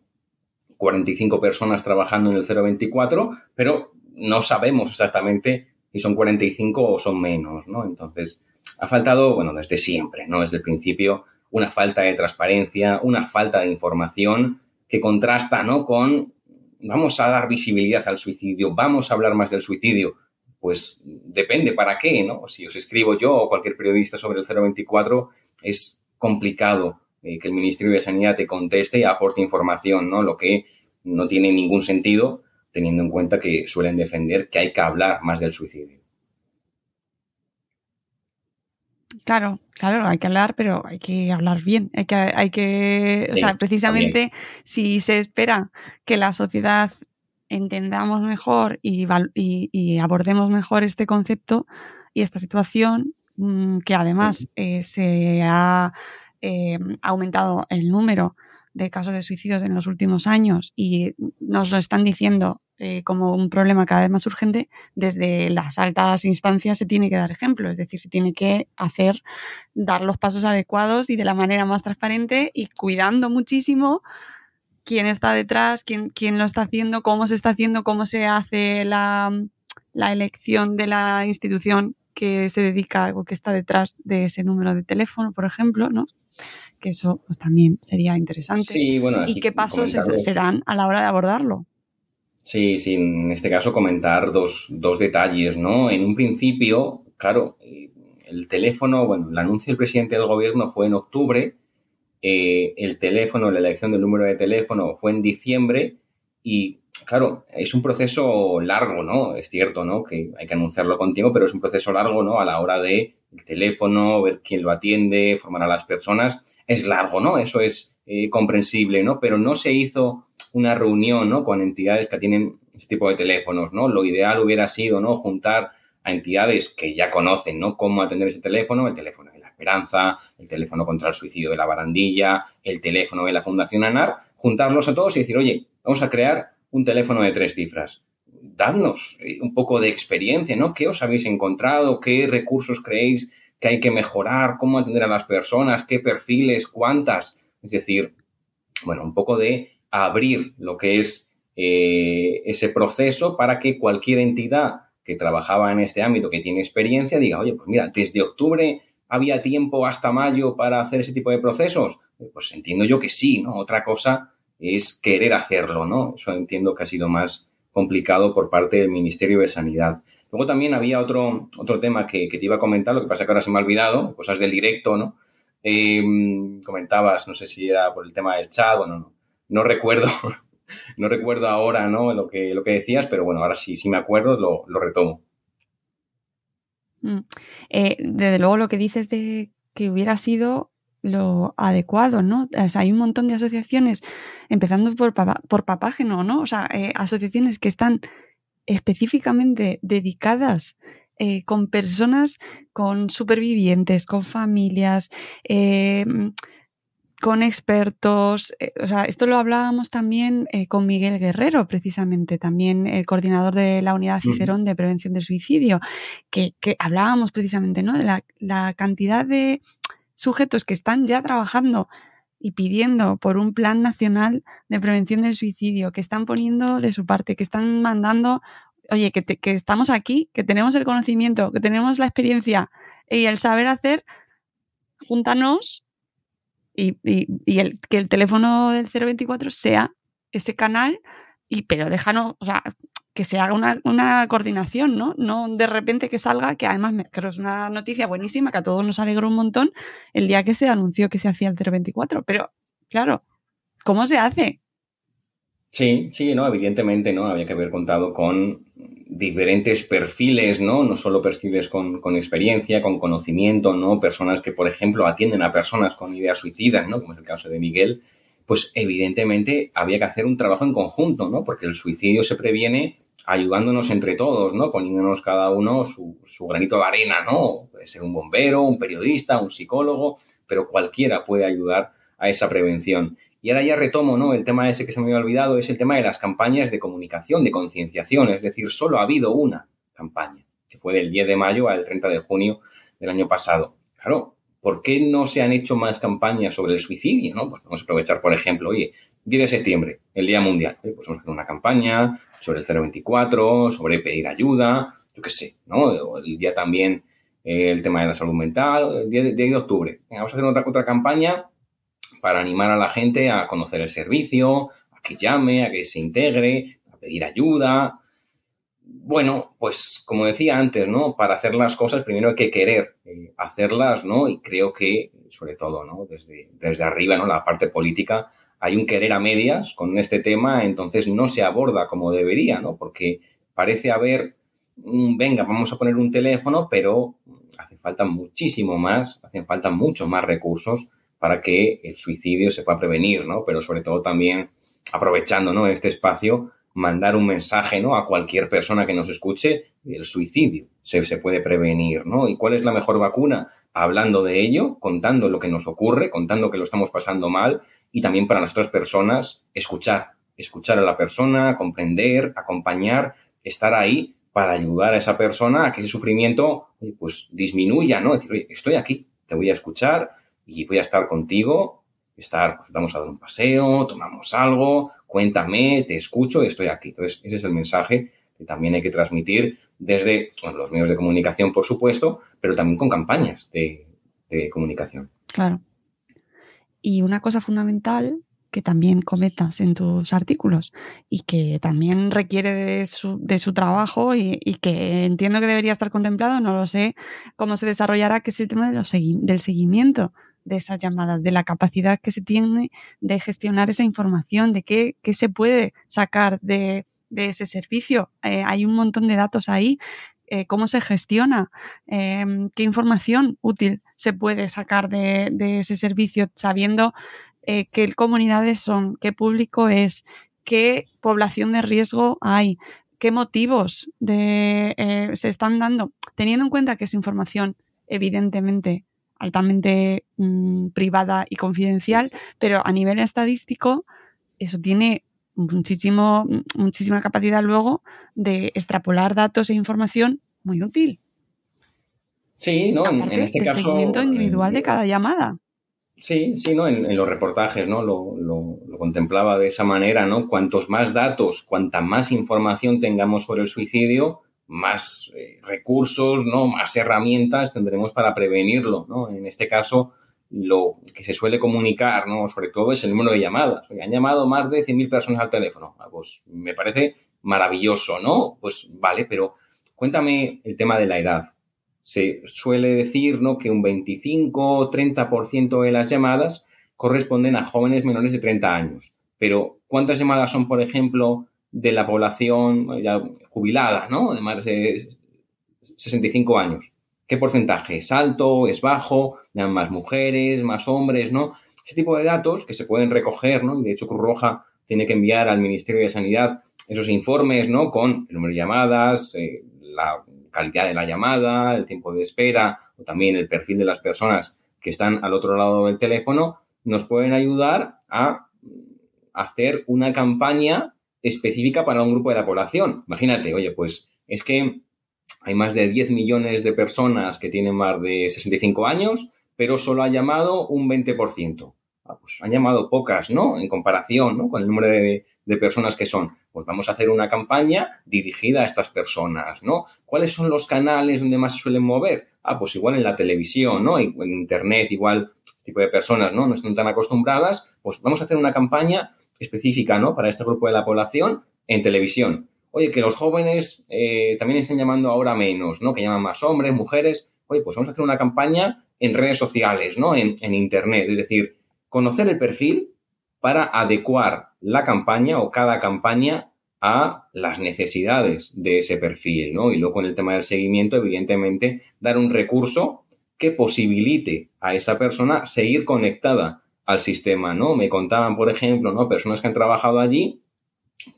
45 personas trabajando en el 024, pero no sabemos exactamente si son 45 o son menos, ¿no? Entonces, ha faltado, bueno, desde siempre, ¿no? Desde el principio, una falta de transparencia, una falta de información que contrasta, ¿no? Con vamos a dar visibilidad al suicidio, vamos a hablar más del suicidio. Pues depende para qué, ¿no? Si os escribo yo o cualquier periodista sobre el 024, es complicado eh, que el Ministerio de Sanidad te conteste y aporte información, ¿no? Lo que no tiene ningún sentido teniendo en cuenta que suelen defender que hay que hablar más del suicidio. Claro, claro, hay que hablar, pero hay que hablar bien. Hay que, hay que, o sea, precisamente si se espera que la sociedad entendamos mejor y, y, abordemos mejor este concepto y esta situación, mm, que además eh, se ha eh, aumentado el número de casos de suicidios en los últimos años y nos lo están diciendo eh, como un problema cada vez más urgente, desde las altas instancias se tiene que dar ejemplo, es decir, se tiene que hacer, dar los pasos adecuados y de la manera más transparente y cuidando muchísimo quién está detrás, quién, quién lo está haciendo, cómo se está haciendo, cómo se hace la, la elección de la institución que se dedica o que está detrás de ese número de teléfono, por ejemplo, ¿no? Que eso pues, también sería interesante. ¿Y qué pasos se, dan a la hora de abordarlo? Sí, sí, en este caso comentar dos, dos detalles, ¿no? En un principio, claro, eh, el teléfono, bueno, el anuncio del presidente del gobierno fue en octubre eh, el teléfono, la elección del número de teléfono fue en diciembre y claro, es un proceso largo, ¿no? Es cierto, ¿no? Que hay que anunciarlo contigo, pero es un proceso largo, ¿no? A la hora de el teléfono, ver quién lo atiende, formar a las personas. Es largo, ¿no? Eso es eh, comprensible, ¿no? Pero no se hizo una reunión, ¿no? Con entidades que tienen ese tipo de teléfonos, ¿no? Lo ideal hubiera sido, ¿no? Juntar a entidades que ya conocen, ¿no? Cómo atender ese teléfono, el teléfono de la esperanza, el teléfono contra el suicidio de la barandilla, el teléfono de la Fundación ANAR, juntarlos a todos y decir, oye, vamos a crear un teléfono de tres cifras. Dadnos eh, un poco de experiencia, ¿no? ¿Qué os habéis encontrado? ¿Qué recursos creéis que hay que mejorar? ¿Cómo atender a las personas? ¿Qué perfiles? ¿Cuántas? Es decir, bueno, un poco de abrir lo que es eh, ese proceso para que cualquier entidad que trabajaba en este ámbito, que tiene experiencia, diga, oye, pues mira, desde octubre había tiempo hasta mayo para hacer ese tipo de procesos. Pues entiendo yo que sí, ¿no? Otra cosa es querer hacerlo, ¿no? Eso entiendo que ha sido más complicado por parte del Ministerio de Sanidad. Luego también había otro, otro tema que, te iba a comentar, lo que pasa que ahora se me ha olvidado, cosas del directo, ¿no? Em, comentabas, no sé si era por el tema del chat, bueno, no, no recuerdo, no recuerdo ahora, ¿no? Lo que, lo que decías, pero bueno, ahora sí, sí me acuerdo, lo, lo retomo. Mm. Eh, desde luego lo que dices de que hubiera sido lo adecuado, ¿no? hay un montón de asociaciones, empezando por, por Papágeno, ¿no? O sea, eh, asociaciones que están específicamente dedicadas eh, con personas, con supervivientes, con familias, con expertos. Eh, o sea, esto lo hablábamos también eh, con Miguel Guerrero, precisamente, también el coordinador de la unidad Cicerón de prevención del suicidio, que, hablábamos precisamente ¿no? de la, la, cantidad de sujetos que están ya trabajando y pidiendo por un plan nacional de prevención del suicidio, que están poniendo de su parte, que están mandando, oye, que, estamos aquí, que tenemos el conocimiento, que tenemos la experiencia y el saber hacer, júntanos y, que el teléfono del 024 sea ese canal, y, pero déjanos, o sea, que se haga una, coordinación, ¿no? No de repente que salga, que además me, creo es una noticia buenísima, que a todos nos alegró un montón el día que se anunció que se hacía el 024, pero claro, ¿cómo se hace? Sí, sí, no, evidentemente, ¿no? Había que haber contado con diferentes perfiles, ¿no? No solo perfiles con, con, experiencia, con conocimiento, ¿no? Personas que, por ejemplo, atienden a personas con ideas suicidas, ¿no? Como es el caso de Miguel, pues evidentemente había que hacer un trabajo en conjunto, ¿no? Porque el suicidio se previene ayudándonos entre todos, ¿no? Poniéndonos cada uno su, granito de arena, ¿no? Puede ser un bombero, un periodista, un psicólogo, pero cualquiera puede ayudar a esa prevención. Y ahora ya retomo, ¿no? El tema ese que se me había olvidado es el tema de las campañas de comunicación, de concienciación. Es decir, solo ha habido una campaña, que fue del 10 de mayo al 30 de junio del año pasado. Claro, ¿por qué no se han hecho más campañas sobre el suicidio, no? Pues vamos a aprovechar, por ejemplo, oye, 10 de septiembre, el Día Mundial. Pues vamos a hacer una campaña sobre el 024, sobre pedir ayuda, yo qué sé, ¿no? El día también, eh, el tema de la salud mental, el día de, de octubre. vamos a hacer otra, otra campaña para animar a la gente a conocer el servicio, a que llame, a que se integre, a pedir ayuda. Bueno, pues como decía antes, ¿no? Para hacer las cosas primero hay que querer eh, hacerlas, ¿no? Y creo que, sobre todo, ¿no? Desde, desde arriba, ¿no? La parte política, hay un querer a medias con este tema, entonces no se aborda como debería, ¿no? Porque parece haber, venga, vamos a poner un teléfono, pero hace falta muchísimo más, hacen falta mucho más recursos para que el suicidio se pueda prevenir, ¿no? Pero sobre todo también aprovechando, ¿no? Este espacio, mandar un mensaje, ¿no? A cualquier persona que nos escuche, el suicidio se, se puede prevenir, ¿no? ¿Y cuál es la mejor vacuna? Hablando de ello, contando lo que nos ocurre, contando que lo estamos pasando mal y también para nuestras personas, escuchar, escuchar a la persona, comprender, acompañar, estar ahí para ayudar a esa persona a que ese sufrimiento pues disminuya, ¿no? Decir, estoy aquí, te voy a escuchar, y voy a estar contigo, estar, pues vamos a dar un paseo, tomamos algo, cuéntame, te escucho estoy aquí. Entonces, ese es el mensaje que también hay que transmitir desde los medios de comunicación, por supuesto, pero también con campañas de, comunicación. Claro. Y una cosa fundamental que también comentas en tus artículos y que también requiere de su, de su trabajo y, que entiendo que debería estar contemplado, no lo sé cómo se desarrollará, que es el tema del seguimiento de esas llamadas, de la capacidad que se tiene de gestionar esa información, de qué, qué se puede sacar de, de ese servicio. Eh, hay un montón de datos ahí. Eh, cómo se gestiona, em, qué información útil se puede sacar de, de ese servicio, sabiendo eh, qué comunidades son, qué público es, qué población de riesgo hay, qué motivos de, se están dando, teniendo en cuenta que es información evidentemente altamente mm, privada y confidencial, pero a nivel estadístico eso tiene muchísimo, muchísima capacidad luego de extrapolar datos e información muy útil. Sí, ¿no? en, este caso. seguimiento individual de cada llamada. Sí, sí, ¿no? En, los reportajes, ¿no? Lo, contemplaba de esa manera, ¿no? Cuantos más datos, cuanta más información tengamos sobre el suicidio, más eh, recursos, ¿no? Más herramientas tendremos para prevenirlo, ¿no? En este caso, lo que se suele comunicar, ¿no? Sobre todo es el número de llamadas. han llamado más de 100.000 personas al teléfono. Ah, pues me parece maravilloso, ¿no? Pues vale, pero cuéntame el tema de la edad se suele decir ¿no? que un 25 o 30% de las llamadas corresponden a jóvenes menores de 30 años. Pero, ¿cuántas llamadas son, por ejemplo, de la población jubilada, ¿no? de más de 65 años? ¿Qué porcentaje? ¿Es alto? ¿Es bajo? ¿Más mujeres? ¿Más hombres? ¿no? Ese tipo de datos que se pueden recoger, ¿no? de hecho Cruz Roja tiene que enviar al Ministerio de Sanidad esos informes, ¿no? Con el número de llamadas, eh, la calidad de la llamada, el tiempo de espera o también el perfil de las personas que están al otro lado del teléfono, nos pueden ayudar a hacer una campaña específica para un grupo de la población. Imagínate, oye, pues es que hay más de 10 millones de personas que tienen más de 65 años, pero solo ha llamado un 20%. Ah, pues han llamado pocas, ¿no? En comparación, ¿no? Con el número de, de personas que son. Pues vamos a hacer una campaña dirigida a estas personas, ¿no? ¿Cuáles son los canales donde más se suelen mover? Ah, pues igual en la televisión, ¿no? En internet, igual este tipo de personas, ¿no? No están tan acostumbradas. Pues vamos a hacer una campaña específica, ¿no? Para este grupo de la población en televisión. Oye, que los jóvenes eh, también estén llamando ahora menos, ¿no? Que llaman más hombres, mujeres. Oye, pues vamos a hacer una campaña en redes sociales, ¿no? En, en internet. Es decir, conocer el perfil para adecuar la campaña o cada campaña a las necesidades de ese perfil, ¿no? Y luego con el tema del seguimiento, evidentemente, dar un recurso que posibilite a esa persona seguir conectada al sistema, ¿no? Me contaban, por ejemplo, ¿no? Personas que han trabajado allí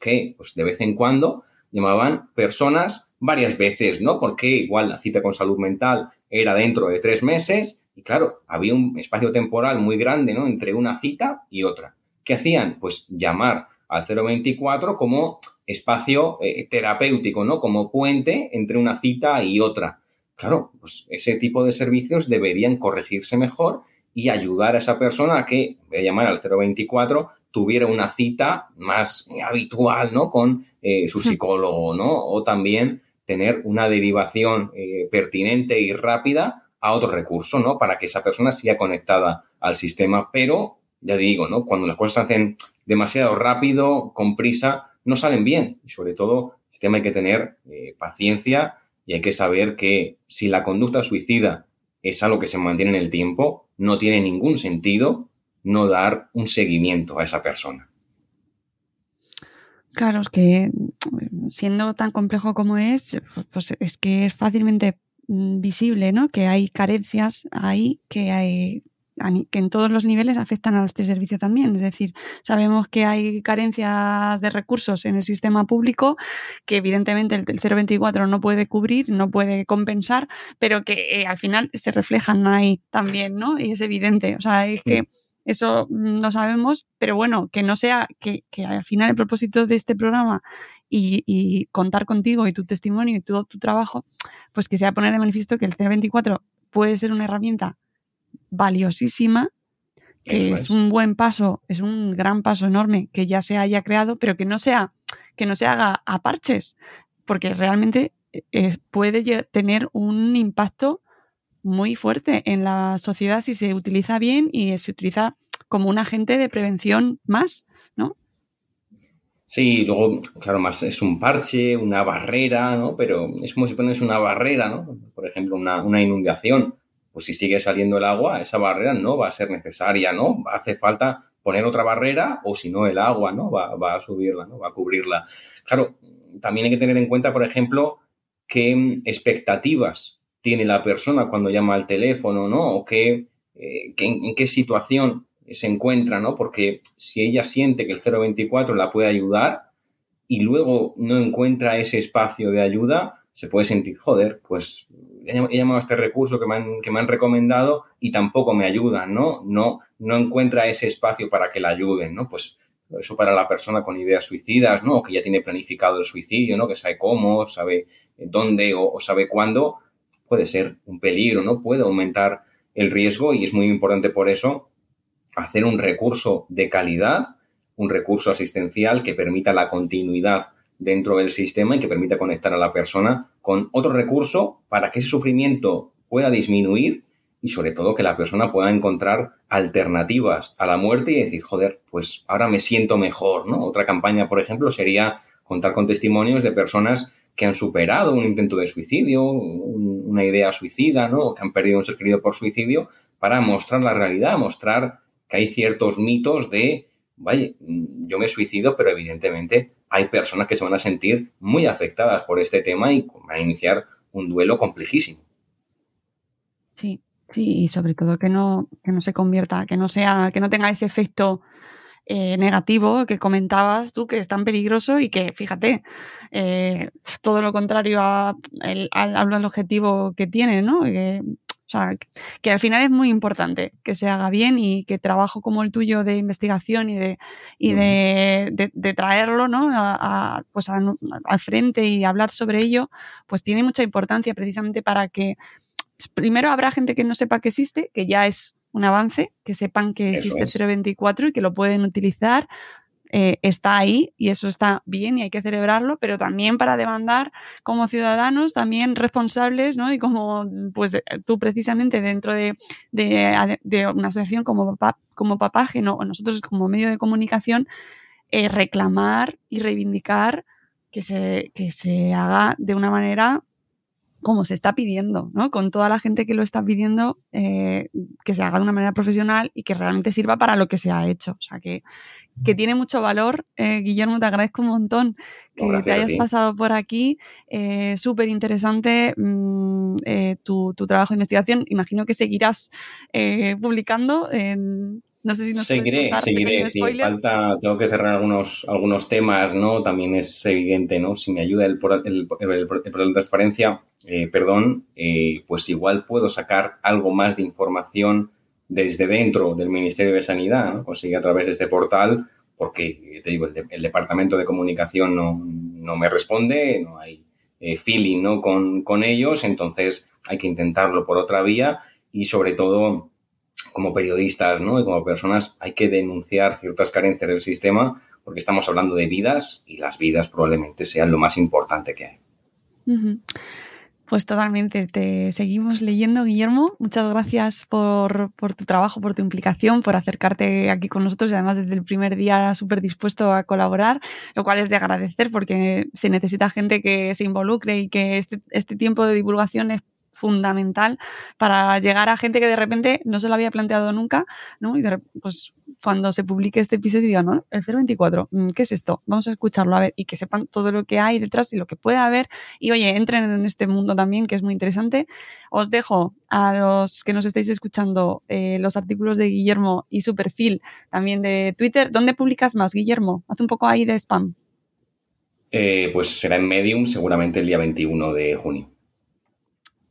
que, pues, de vez en cuando llamaban personas varias veces, ¿no? Porque igual la cita con salud mental era dentro de tres meses y, claro, había un espacio temporal muy grande, ¿no? Entre una cita y otra. ¿Qué hacían? Pues llamar al 024 como espacio eh, terapéutico, ¿no? Como puente entre una cita y otra. Claro, pues ese tipo de servicios deberían corregirse mejor y ayudar a esa persona a que, voy a llamar al 024, tuviera una cita más habitual, ¿no? Con eh, su psicólogo, ¿no? O también tener una derivación eh, pertinente y rápida a otro recurso, ¿no? Para que esa persona siga conectada al sistema, pero ya digo, ¿no? Cuando las cosas se hacen demasiado rápido, con prisa, no salen bien. Y sobre todo, este tema hay que tener eh, paciencia y hay que saber que si la conducta suicida es algo que se mantiene en el tiempo, no tiene ningún sentido no dar un seguimiento a esa persona. Claro, es que siendo tan complejo como es, pues es que es fácilmente mm, visible, ¿no? Que hay carencias ahí que hay, que en todos los niveles afectan a este servicio también. Es decir, sabemos que hay carencias de recursos en el sistema público que evidentemente el, 024 no puede cubrir, no puede compensar, pero que eh, al final se reflejan ahí también, ¿no? Y es evidente. O sea, es que eso no sabemos, pero bueno, que no sea, que, al final el propósito de este programa y, y, contar contigo y tu testimonio y todo tu trabajo, pues que sea poner de manifiesto que el 024 puede ser una herramienta valiosísima, que es, un buen paso, es un gran paso enorme que ya se haya creado, pero que no sea, que no se haga a parches, porque realmente eh, puede tener un impacto muy fuerte en la sociedad si se utiliza bien y se utiliza como un agente de prevención más, ¿no? Sí, luego, claro, más es un parche, una barrera, ¿no? Pero es como si pones una barrera, ¿no? Por ejemplo, una, una inundación pues si sigue saliendo el agua, esa barrera no va a ser necesaria, ¿no? Hace falta poner otra barrera o si no el agua, ¿no? Va, a subirla, ¿no? Va a cubrirla. Claro, también hay que tener en cuenta, por ejemplo, qué expectativas tiene la persona cuando llama al teléfono, ¿no? O qué, eh, en, qué situación se encuentra, ¿no? Porque si ella siente que el 024 la puede ayudar y luego no encuentra ese espacio de ayuda, se puede sentir, joder, pues he llamado a este recurso que me han, que me han recomendado y tampoco me ayudan, ¿no? No, no encuentra ese espacio para que la ayuden, ¿no? Pues eso para la persona con ideas suicidas, ¿no? Que ya tiene planificado el suicidio, ¿no? Que sabe cómo, sabe dónde o, sabe cuándo, puede ser un peligro, ¿no? Puede aumentar el riesgo y es muy importante por eso hacer un recurso de calidad, un recurso asistencial que permita la continuidad dentro del sistema y que permita conectar a la persona con otro recurso para que ese sufrimiento pueda disminuir y sobre todo que la persona pueda encontrar alternativas a la muerte y decir, joder, pues ahora me siento mejor, ¿no? Otra campaña, por ejemplo, sería contar con testimonios de personas que han superado un intento de suicidio, una idea suicida, ¿no? Que han perdido un ser querido por suicidio, para mostrar la realidad, mostrar que hay ciertos mitos de, vaya, yo me suicido, pero evidentemente hay personas que se van a sentir muy afectadas por este tema y van a iniciar un duelo complejísimo. Sí, Sí, y sobre todo que no, que no se convierta, que no sea, que no tenga ese efecto eh, negativo que comentabas tú, que es tan peligroso y que, fíjate, eh, todo lo contrario al, objetivo que tiene, ¿no? Que, o sea, que, al final es muy importante que se haga bien y que trabajo como el tuyo de investigación y de, y de, de, traerlo ¿no? a, pues al frente y hablar sobre ello, pues tiene mucha importancia precisamente para que primero habrá gente que no sepa que existe, que ya es un avance, que sepan que existe el 024 y que lo pueden utilizar. Eh, está ahí y eso está bien y hay que celebrarlo, pero también para demandar como ciudadanos, también responsables, ¿no? Y como, pues tú precisamente dentro de, una asociación como, como Papaje, ¿no? o nosotros como medio de comunicación, eh, reclamar y reivindicar que se, que se haga de una manera como se está pidiendo, ¿no? Con toda la gente que lo está pidiendo, eh, que se haga de una manera profesional y que realmente sirva para lo que se ha hecho. O sea, que, que tiene mucho valor. Eh, Guillermo, te agradezco un montón que te hayas pasado por aquí. Eh, Súper interesante mm, tu, tu, trabajo de investigación. Imagino que seguirás publicando en no sé si nos Seguiré, seguiré, si falta, tengo que cerrar algunos, algunos temas, ¿no? También es evidente, ¿no? Si me ayuda el, el, el, de transparencia, eh, perdón, eh, pues igual puedo sacar algo más de información desde dentro del Ministerio de Sanidad, ¿no? Conseguir a través de este portal, porque, te digo, el, Departamento de Comunicación no, no, me responde, no hay eh, feeling, ¿no? Con, con ellos, entonces hay que intentarlo por otra vía y sobre todo como periodistas ¿no? y como personas hay que denunciar ciertas carencias del sistema porque estamos hablando de vidas y las vidas probablemente sean lo más importante que hay. Pues totalmente, te seguimos leyendo, Guillermo. Muchas gracias por, por, tu trabajo, por tu implicación, por acercarte aquí con nosotros y además desde el primer día súper dispuesto a colaborar, lo cual es de agradecer porque se necesita gente que se involucre y que este, este tiempo de divulgación es fundamental para llegar a gente que de repente no se lo había planteado nunca, ¿no? Y pues cuando se publique este episodio digan, ¿no? El 024, mm, ¿qué es esto? Vamos a escucharlo, a ver, y que sepan todo lo que hay detrás y lo que puede haber. Y oye, entren en este mundo también, que es muy interesante. Os dejo a los que nos estáis escuchando eh, los artículos de Guillermo y su perfil también de Twitter. ¿Dónde publicas más, Guillermo? Haz un poco ahí de spam. Eh, pues será en Medium seguramente el día 21 de junio.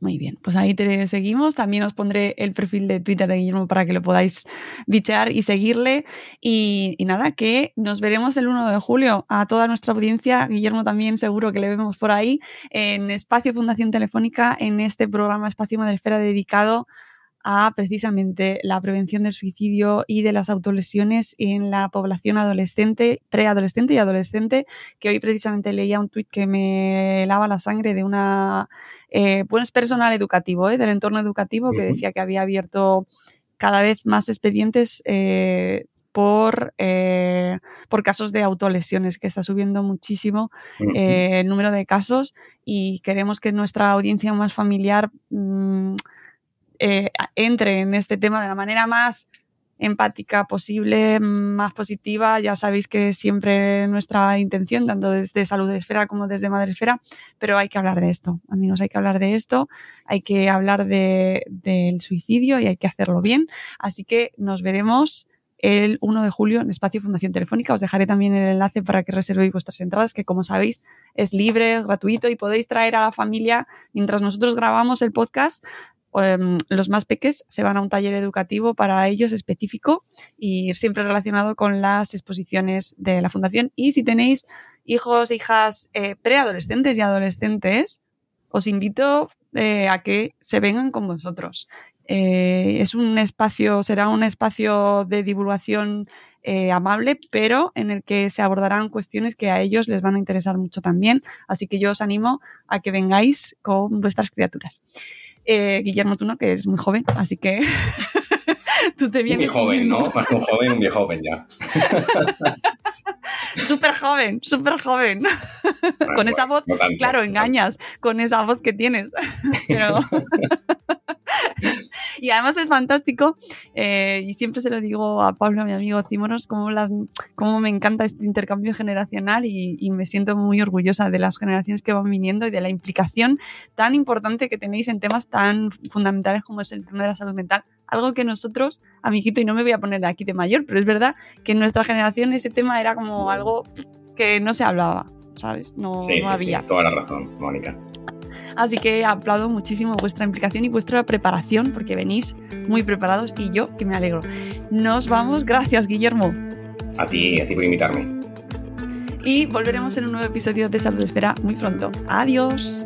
Muy bien, pues ahí te seguimos. También os pondré el perfil de Twitter de Guillermo para que lo podáis bichear y seguirle. Y, nada, que nos veremos el 1 de julio a toda nuestra audiencia. Guillermo también seguro que le vemos por ahí en Espacio Fundación Telefónica, en este programa Espacio Madresfera dedicado a precisamente la prevención del suicidio y de las autolesiones en la población adolescente, preadolescente y adolescente, que hoy precisamente leía un tuit que me lava la sangre de una, eh, pues personal educativo, eh, del entorno educativo, que decía que había abierto cada vez más expedientes eh, por, eh, por casos de autolesiones, que está subiendo muchísimo el número de casos y queremos que nuestra audiencia más familiar... Mm, eh, entre en este tema de la manera más empática posible, más positiva. Ya sabéis que siempre nuestra intención, tanto desde Salud Esfera como desde Madre Esfera, pero hay que hablar de esto, amigos, hay que hablar de esto, hay que hablar del suicidio y hay que hacerlo bien. Así que nos veremos el 1 de julio en Espacio Fundación Telefónica. Os dejaré también el enlace para que reservéis vuestras entradas, que como sabéis es libre, gratuito y podéis traer a la familia mientras nosotros grabamos el podcast. Em, los más peques se van a un taller educativo para ellos específico y siempre relacionado con las exposiciones de la fundación. Y si tenéis hijos e hijas eh, preadolescentes y adolescentes, os invito eh, a que se vengan con vosotros. Eh, es un espacio, será un espacio de divulgación amable, pero en el que se abordarán cuestiones que a ellos les van a interesar mucho también. Así que yo os animo a que vengáis con vuestras criaturas. Eh, Guillermo, tú no, que eres muy joven, así que tú te vienes. Muy joven, ¿no? Más que un joven, un viejo joven ya. súper joven, súper joven. con esa voz, claro, engañas con esa voz que tienes. Pero... y además es fantástico, eh, y siempre se lo digo a Pablo, a mi amigo Cimonos, como, las, como me encanta este intercambio generacional y, y, me siento muy orgullosa de las generaciones que van viniendo y de la implicación tan importante que tenéis en temas tan fundamentales como es el tema de la salud mental. Algo que nosotros, amiguito, y no me voy a poner de aquí de mayor, pero es verdad que en nuestra generación ese tema era como algo que no se hablaba, ¿sabes? No, sí, no sí, había. Sí, toda la razón, Mónica. Así que aplaudo muchísimo vuestra implicación y vuestra preparación, porque venís muy preparados y yo que me alegro. Nos vamos, gracias Guillermo. A ti, a ti por invitarme. Y volveremos en un nuevo episodio de Salud Espera muy pronto. Adiós.